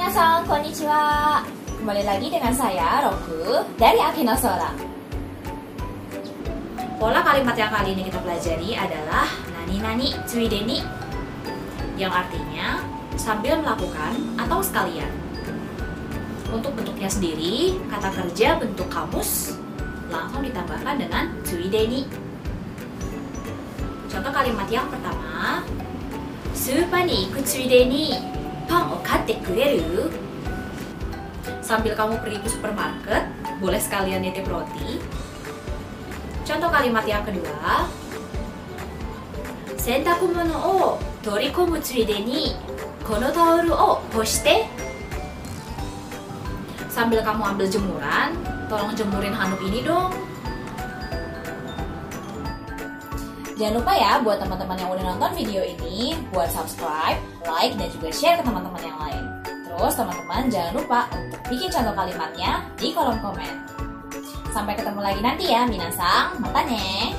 Minasan, konnichiwa. Kembali lagi dengan saya, Roku, dari Akino Sora. Pola kalimat yang kali ini kita pelajari adalah nani-nani tsuideni yang artinya sambil melakukan atau sekalian. Untuk bentuknya sendiri, kata kerja bentuk kamus langsung ditambahkan dengan tsuideni. Contoh kalimat yang pertama, スーパーに行くついでに Bang, oh katik. Sambil kamu pergi ke supermarket, boleh sekalian nitip roti. Contoh kalimat yang kedua. Sentaku mono o torikomu tsuide ni kono taoru o hoshite. Sambil kamu ambil jemuran, tolong jemurin handuk ini dong. Jangan lupa ya buat teman-teman yang udah nonton video ini, buat subscribe, like, dan juga share ke teman-teman yang lain. Terus teman-teman jangan lupa untuk bikin contoh kalimatnya di kolom komen. Sampai ketemu lagi nanti ya, Minasang. Mata nih.